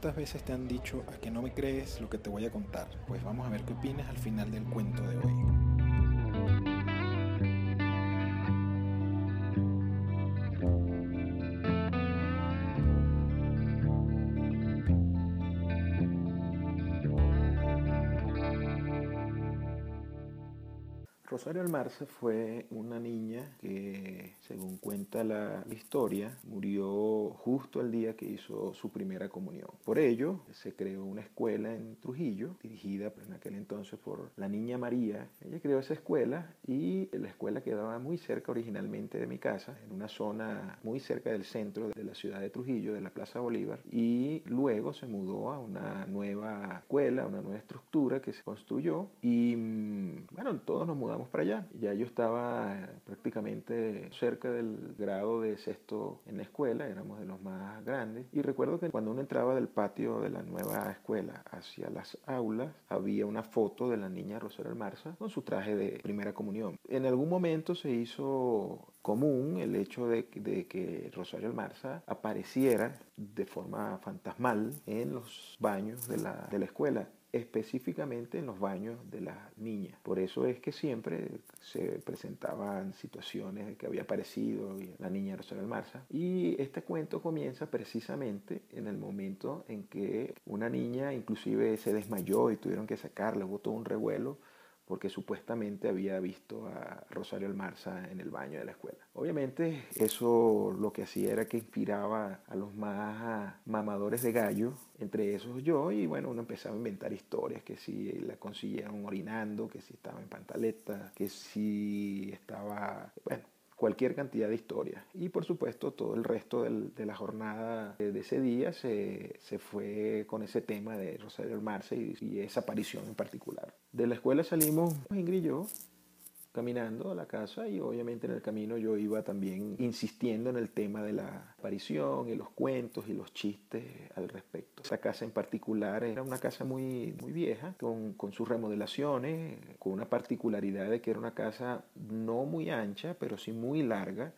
¿Cuántas veces te han dicho a que no me crees lo que te voy a contar? Pues vamos a ver qué opinas al final del cuento de hoy. Rosario Almarza fue una niña que, según cuenta la historia, murió justo el día que hizo su primera comunión. Por ello, se creó una escuela en Trujillo, dirigida en aquel entonces por la niña María. Ella creó esa escuela y la escuela quedaba muy cerca originalmente de mi casa, en una zona muy cerca del centro de la ciudad de Trujillo, de la Plaza Bolívar. Y luego se mudó a una nueva escuela, una nueva estructura que se construyó y, bueno, todos nos mudamos para allá. Ya yo estaba eh, prácticamente cerca del grado de sexto en la escuela, éramos de los más grandes. Y recuerdo que cuando uno entraba del patio de la nueva escuela hacia las aulas, había una foto de la niña Rosario Almarza con su traje de primera comunión. En algún momento se hizo común el hecho de, de, que Rosario Almarza apareciera de forma fantasmal en los baños de la, de la escuela específicamente en los baños de las niñas. Por eso es que siempre se presentaban situaciones de que había aparecido la niña Rosario Almarza. Y este cuento comienza precisamente en el momento en que una niña inclusive se desmayó y tuvieron que sacarla, hubo todo un revuelo porque supuestamente había visto a Rosario Almarza en el baño de la escuela. Obviamente eso lo que hacía era que inspiraba a los más mamadores de gallo, entre esos yo, y bueno, uno empezaba a inventar historias, que si la consiguieron orinando, que si estaba en pantaleta, que si estaba, bueno, cualquier cantidad de historias. Y por supuesto todo el resto del, de la jornada de ese día se, se, fue con ese tema de Rosario Almarza y, y, esa aparición en particular. De la escuela salimos Ingrid y yo caminando a la casa y obviamente en el camino yo iba también insistiendo en el tema de la aparición y los cuentos y los chistes al respecto. Esta casa en particular era una casa muy, muy vieja, con, con sus remodelaciones, con una particularidad de que era una casa no muy ancha, pero sí muy larga.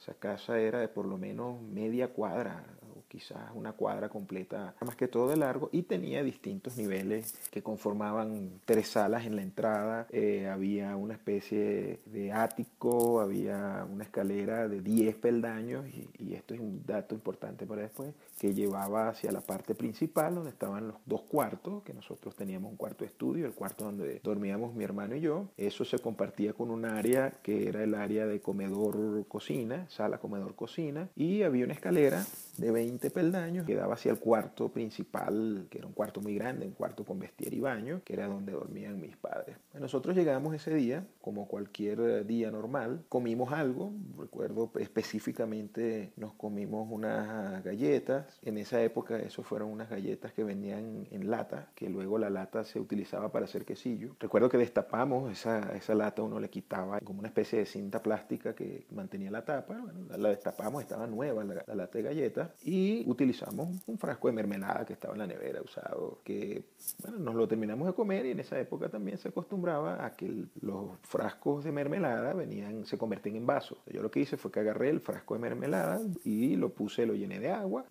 Esa casa era de por lo menos media cuadra, quizás una cuadra completa, más que todo de largo, y tenía distintos niveles que conformaban tres salas en la entrada, eh, había una especie de ático, había una escalera de 10 peldaños, y, y, esto es un dato importante para después, que llevaba hacia la parte principal, donde estaban los dos cuartos, que nosotros teníamos un cuarto de estudio, el cuarto donde dormíamos mi hermano y yo, eso se compartía con un área que era el área de comedor-cocina, sala comedor-cocina, y había una escalera de 20 peldaños que daba hacia el cuarto principal, que era un cuarto muy grande, un cuarto con vestier y baño, que era donde dormían mis padres. Nosotros llegamos ese día, como cualquier día normal, comimos algo, recuerdo específicamente nos comimos unas galletas, en esa época eso fueron unas galletas que venían en lata, que luego la lata se utilizaba para hacer quesillo. Recuerdo que destapamos esa, esa lata, uno le quitaba como una especie de cinta plástica que mantenía la tapa, bueno, la destapamos, estaba nueva la, la lata de galletas y utilizamos un frasco de mermelada que estaba en la nevera usado, que bueno, nos lo terminamos de comer y en esa época también se acostumbraba a que los frascos de mermelada venían, se convertían en vasos. Yo lo que hice fue que agarré el frasco de mermelada y lo puse, lo llené de agua,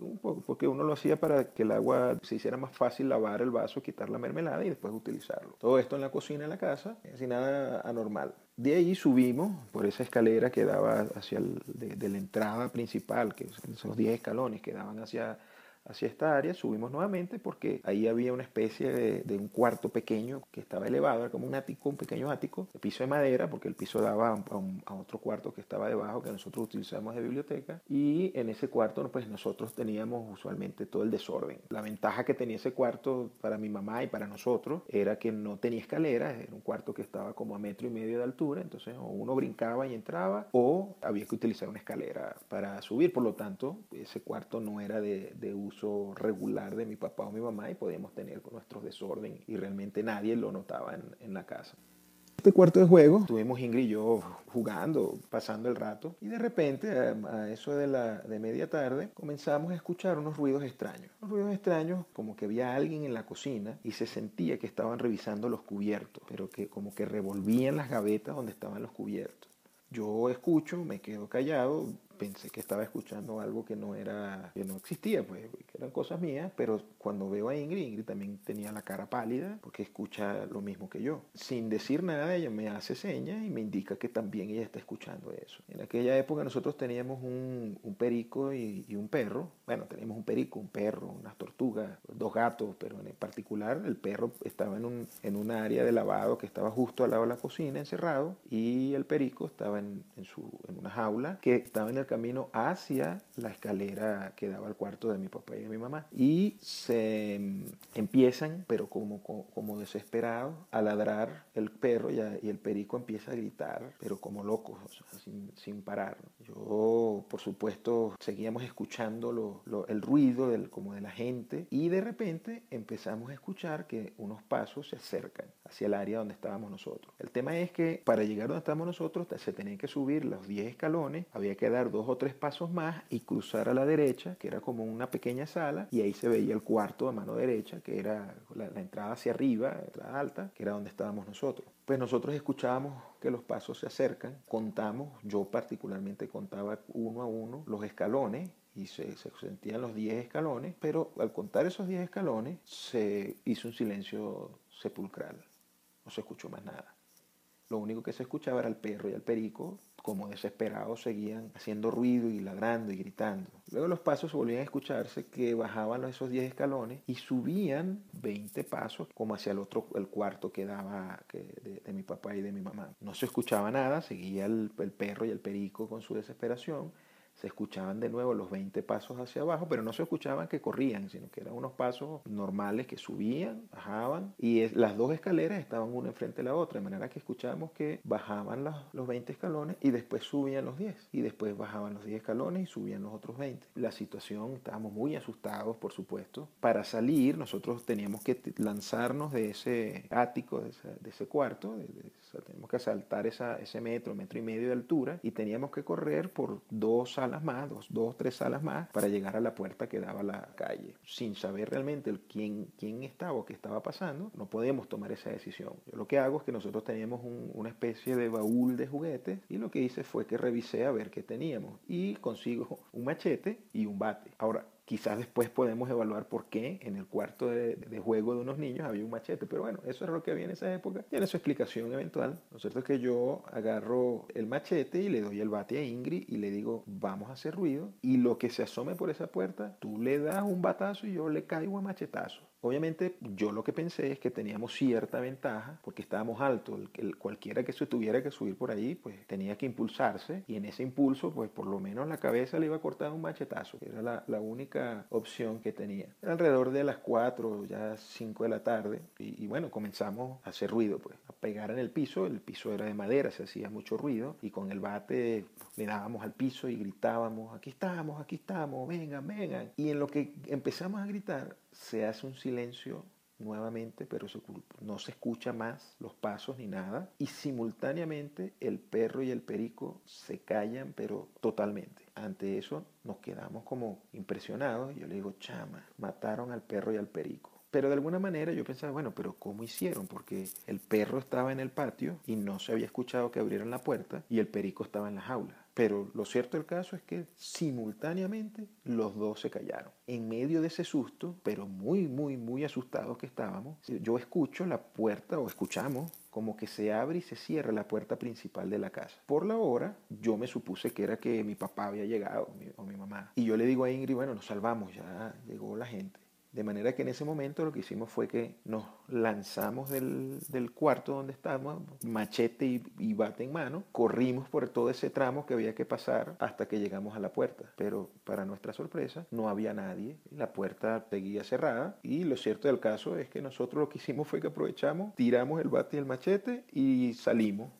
porque uno lo hacía para que el agua se hiciera más fácil lavar el vaso, quitar la mermelada y después utilizarlo. Todo esto en la cocina de la casa, sin nada anormal. De ahí subimos por esa escalera que daba hacia el, de, la entrada principal, que son los 10 escalones que daban hacia hacia esta área, subimos nuevamente porque ahí había una especie de, un cuarto pequeño que estaba elevado, era como un ático, un pequeño ático, de piso de madera, porque el piso daba a, a otro cuarto que estaba debajo, que nosotros utilizamos de biblioteca, y en ese cuarto pues nosotros teníamos usualmente todo el desorden. La ventaja que tenía ese cuarto para mi mamá y para nosotros era que no tenía escalera, era un cuarto que estaba como a metro y medio de altura, entonces uno brincaba y entraba, o había que utilizar una escalera para subir, por lo tanto, ese cuarto no era de uso regular de mi papá o mi mamá y podíamos tener nuestros desorden y realmente nadie lo notaba en, en la casa. Este cuarto de juego, estuvimos Ingrid y yo jugando, pasando el rato, y de repente, a eso de, la, de media tarde, comenzamos a escuchar unos ruidos extraños. Unos ruidos extraños, como que había alguien en la cocina y se sentía que estaban revisando los cubiertos, pero que como que revolvían las gavetas donde estaban los cubiertos. Yo escucho, me quedo callado, pensé que estaba escuchando algo que no era, que no existía, pues, que eran cosas mías, pero cuando veo a Ingrid, Ingrid también tenía la cara pálida porque escucha lo mismo que yo. Sin decir nada, ella me hace señas y me indica que también ella está escuchando eso. En aquella época nosotros teníamos un, un perico y, y, un perro. Bueno, teníamos un perico, un perro, unas tortugas, dos gatos, pero en particular el perro estaba en un, en un área de lavado que estaba justo al lado de la cocina, encerrado, y el perico estaba en, en, su, en una jaula que estaba en el camino hacia la escalera que daba al cuarto de mi papá y de mi mamá. Y se mm, empiezan, pero como, como desesperados, a ladrar el perro y, a, y, el perico empieza a gritar, pero como locos, o sea, sin, sin, parar. Yo, por supuesto, seguíamos escuchando lo, lo, el ruido del, como de la gente y de repente empezamos a escuchar que unos pasos se acercan hacia el área donde estábamos nosotros. El tema es que para llegar donde estábamos nosotros se tenían que subir los 10 escalones, había que dar dos o tres pasos más y cruzar a la derecha, que era como una pequeña sala, y ahí se veía el cuarto a mano derecha, que era la, entrada hacia arriba, la alta, que era donde estábamos nosotros. Pues nosotros escuchábamos que los pasos se acercan, contamos, yo particularmente contaba uno a uno los escalones y se, se, sentían los 10 escalones, pero al contar esos 10 escalones se hizo un silencio sepulcral, no se escuchó más nada. Lo único que se escuchaba era el perro y el perico, como desesperados, seguían haciendo ruido y ladrando y gritando. Luego los pasos volvían a escucharse que bajaban esos 10 escalones y subían 20 pasos como hacia el otro, el cuarto que daba de, mi papá y de mi mamá. No se escuchaba nada, seguía el perro y el perico con su desesperación se escuchaban de nuevo los 20 pasos hacia abajo, pero no se escuchaban que corrían, sino que eran unos pasos normales que subían, bajaban, y es, las dos escaleras estaban una enfrente de la otra, de manera que escuchábamos que bajaban los, los 20 escalones y después subían los 10, y después bajaban los 10 escalones y subían los otros 20. La situación, estábamos muy asustados, por supuesto. Para salir, nosotros teníamos que lanzarnos de ese ático, de de ese cuarto, de, de, o sea, teníamos que saltar esa, ese metro, metro y medio de altura, y teníamos que correr por dos salas más, dos, dos, tres salas más, para llegar a la puerta que daba a la calle. Sin saber realmente el quién, quién estaba o qué estaba pasando, no podemos tomar esa decisión. Yo lo que hago es que nosotros teníamos un, una especie de baúl de juguetes y lo que hice fue que revisé a ver qué teníamos y consigo un machete y un bate. Ahora, Quizás después podemos evaluar por qué en el cuarto de, juego de unos niños había un machete, pero bueno, eso era lo que había en esa época. Tiene su explicación eventual. Lo cierto es que yo agarro el machete y le doy el bate a Ingrid y le digo, vamos a hacer ruido. Y lo que se asome por esa puerta, tú le das un batazo y yo le caigo a machetazo. Obviamente yo lo que pensé es que teníamos cierta ventaja porque estábamos altos. El, cualquiera que se tuviera que subir por ahí pues tenía que impulsarse y en ese impulso pues por lo menos la cabeza le iba a cortar un machetazo. Era la, la única opción que tenía. Era alrededor de las 4, ya 5 de la tarde y, y, bueno, comenzamos a hacer ruido pues, a pegar en el piso. El piso era de madera, se hacía mucho ruido y con el bate le dábamos al piso y gritábamos, aquí estamos, aquí estamos, vengan, vengan. Y en lo que empezamos a gritar se hace un silencio nuevamente, pero se, no se escucha más los pasos ni nada. Y simultáneamente el perro y el perico se callan, pero totalmente. Ante eso nos quedamos como impresionados. Yo le digo, chama, mataron al perro y al perico. Pero de alguna manera yo pensaba, bueno, pero ¿cómo hicieron? Porque el perro estaba en el patio y no se había escuchado que abrieran la puerta y el perico estaba en la jaula. Pero lo cierto del caso es que simultáneamente los dos se callaron. En medio de ese susto, pero muy, muy, muy asustados que estábamos, yo escucho la puerta o escuchamos como que se abre y se cierra la puerta principal de la casa. Por la hora, yo me supuse que era que mi papá había llegado o mi mamá. Y yo le digo a Ingrid, bueno, nos salvamos, ya llegó la gente. De manera que en ese momento lo que hicimos fue que nos lanzamos del, del cuarto donde estábamos, machete y, y, bate en mano, corrimos por todo ese tramo que había que pasar hasta que llegamos a la puerta. Pero para nuestra sorpresa no había nadie, la puerta seguía cerrada. Y lo cierto del caso es que nosotros lo que hicimos fue que aprovechamos, tiramos el bate y el machete y salimos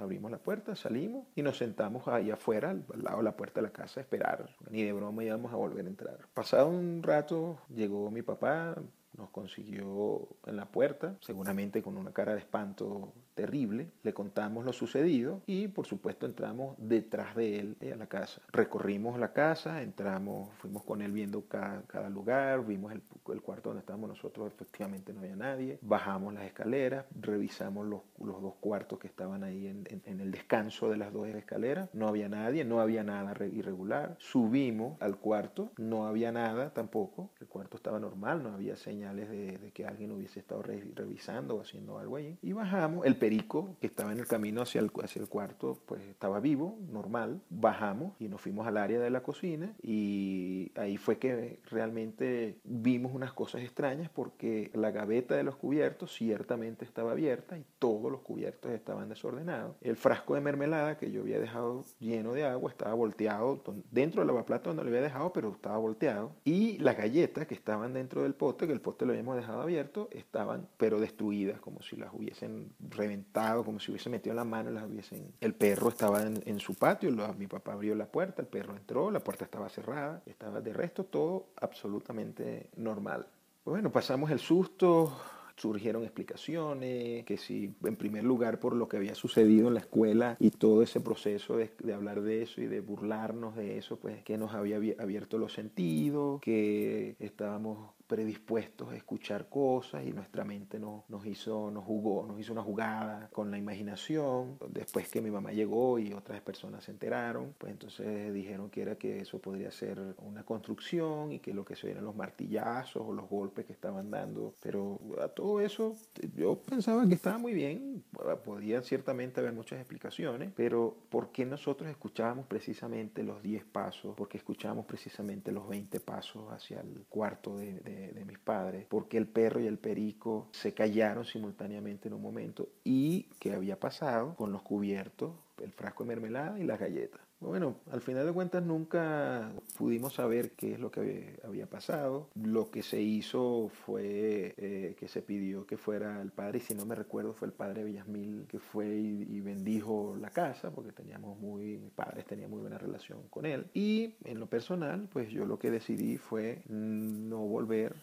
abrimos la puerta, salimos y nos sentamos ahí afuera, al, lado de la puerta de la casa, a esperar. Ni de broma íbamos a volver a entrar. Pasado un rato, llegó mi papá, nos consiguió en la puerta, seguramente con una cara de espanto terrible. Le contamos lo sucedido y por supuesto entramos detrás de él a la casa. Recorrimos la casa, entramos, fuimos con él viendo cada, lugar, vimos el, cuarto donde estábamos nosotros, efectivamente no había nadie. Bajamos las escaleras, revisamos los, los dos cuartos que estaban ahí en, en, el descanso de las dos escaleras. No había nadie, no había nada irregular. Subimos al cuarto, no había nada tampoco. El cuarto estaba normal, no había señales de, de que alguien hubiese estado revisando o haciendo algo allí. Y bajamos. El perico que estaba en el camino hacia el, hacia el cuarto, pues estaba vivo, normal. Bajamos y nos fuimos al área de la cocina y ahí fue que realmente vimos unas cosas extrañas porque la gaveta de los cubiertos ciertamente estaba abierta y todos los cubiertos estaban desordenados. El frasco de mermelada que yo había dejado lleno de agua estaba volteado dentro del lavaplato donde lo había dejado, pero estaba volteado. Y las galletas que estaban dentro del pote, que el pote lo habíamos dejado abierto, estaban pero destruidas, como si las hubiesen reventado, como si hubiesen metido la mano las hubiesen... El perro estaba en, su patio, mi papá abrió la puerta, el perro entró, la puerta estaba cerrada, estaba de resto todo absolutamente normal. Bueno, pasamos el susto, surgieron explicaciones, que si en primer lugar por lo que había sucedido en la escuela y todo ese proceso de, de, hablar de eso y de burlarnos de eso, pues que nos había abierto los sentidos, que estábamos predispuestos a escuchar cosas y nuestra mente nos, nos, hizo, nos jugó, nos hizo una jugada con la imaginación. Después que mi mamá llegó y otras personas se enteraron, pues entonces dijeron que era que eso podría ser una construcción y que lo que se eran los martillazos o los golpes que estaban dando. Pero a todo eso yo pensaba que estaba muy bien, podía ciertamente haber muchas explicaciones, pero ¿por qué nosotros escuchábamos precisamente los 10 pasos? porque escuchábamos precisamente los 20 pasos hacia el cuarto de de, mis padres, porque el perro y el perico se callaron simultáneamente en un momento y qué había pasado con los cubiertos, el frasco de mermelada y las galletas. Bueno, al final de cuentas nunca pudimos saber qué es lo que había pasado. Lo que se hizo fue eh, que se pidió que fuera el padre, y si no me recuerdo fue el padre Villasmil que fue y, bendijo la casa, porque teníamos muy, mis padres tenían muy buena relación con él. Y en lo personal, pues yo lo que decidí fue no volver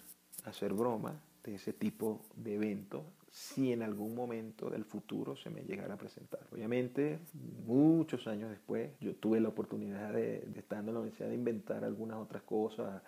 a hacer broma de ese tipo de evento si en algún momento del futuro se me llegara a presentar. Obviamente, muchos años después, yo tuve la oportunidad de, de estar en la universidad de inventar algunas otras cosas,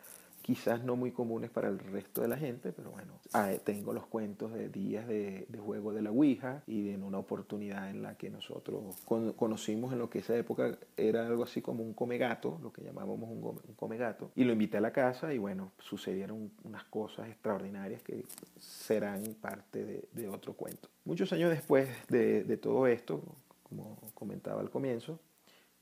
quizás no muy comunes para el resto de la gente, pero bueno, ah, tengo los cuentos de días de, juego de la Ouija y en una oportunidad en la que nosotros conocimos en lo que esa época era algo así como un comegato, lo que llamábamos un, un comegato, y lo invité a la casa y bueno, sucedieron unas cosas extraordinarias que serán parte de, otro cuento. Muchos años después de, de todo esto, como comentaba al comienzo,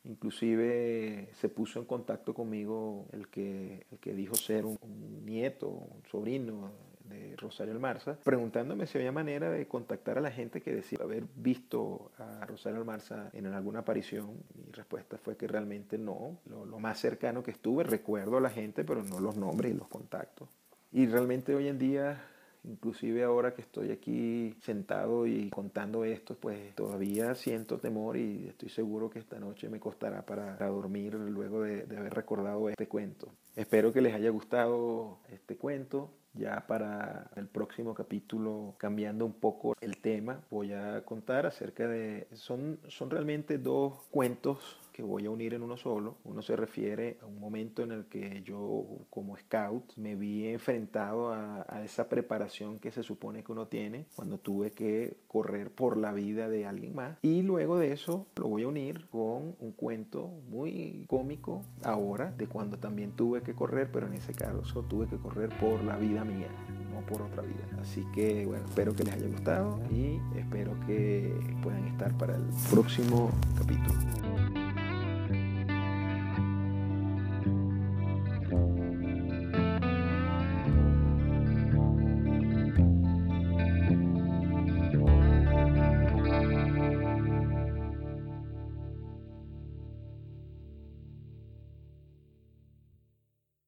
Inclusive se puso en contacto conmigo el que, el que dijo ser un, nieto, un sobrino de Rosario Almarza, preguntándome si había manera de contactar a la gente que decía haber visto a Rosario Almarza en alguna aparición. Mi respuesta fue que realmente no. Lo, lo más cercano que estuve, recuerdo a la gente, pero no los nombres y los contactos. Y realmente hoy en día Inclusive ahora que estoy aquí sentado y contando esto, pues todavía siento temor y estoy seguro que esta noche me costará para, dormir luego de, haber recordado este cuento. Espero que les haya gustado este cuento. Ya para el próximo capítulo, cambiando un poco el tema, voy a contar acerca de... Son, son realmente dos cuentos que voy a unir en uno solo. Uno se refiere a un momento en el que yo como scout me vi enfrentado a, esa preparación que se supone que uno tiene cuando tuve que correr por la vida de alguien más. Y luego de eso lo voy a unir con un cuento muy cómico ahora de cuando también tuve que correr, pero en ese caso tuve que correr por la vida mía no por otra vida. Así que bueno, espero que les haya gustado y espero que puedan estar para el próximo capítulo.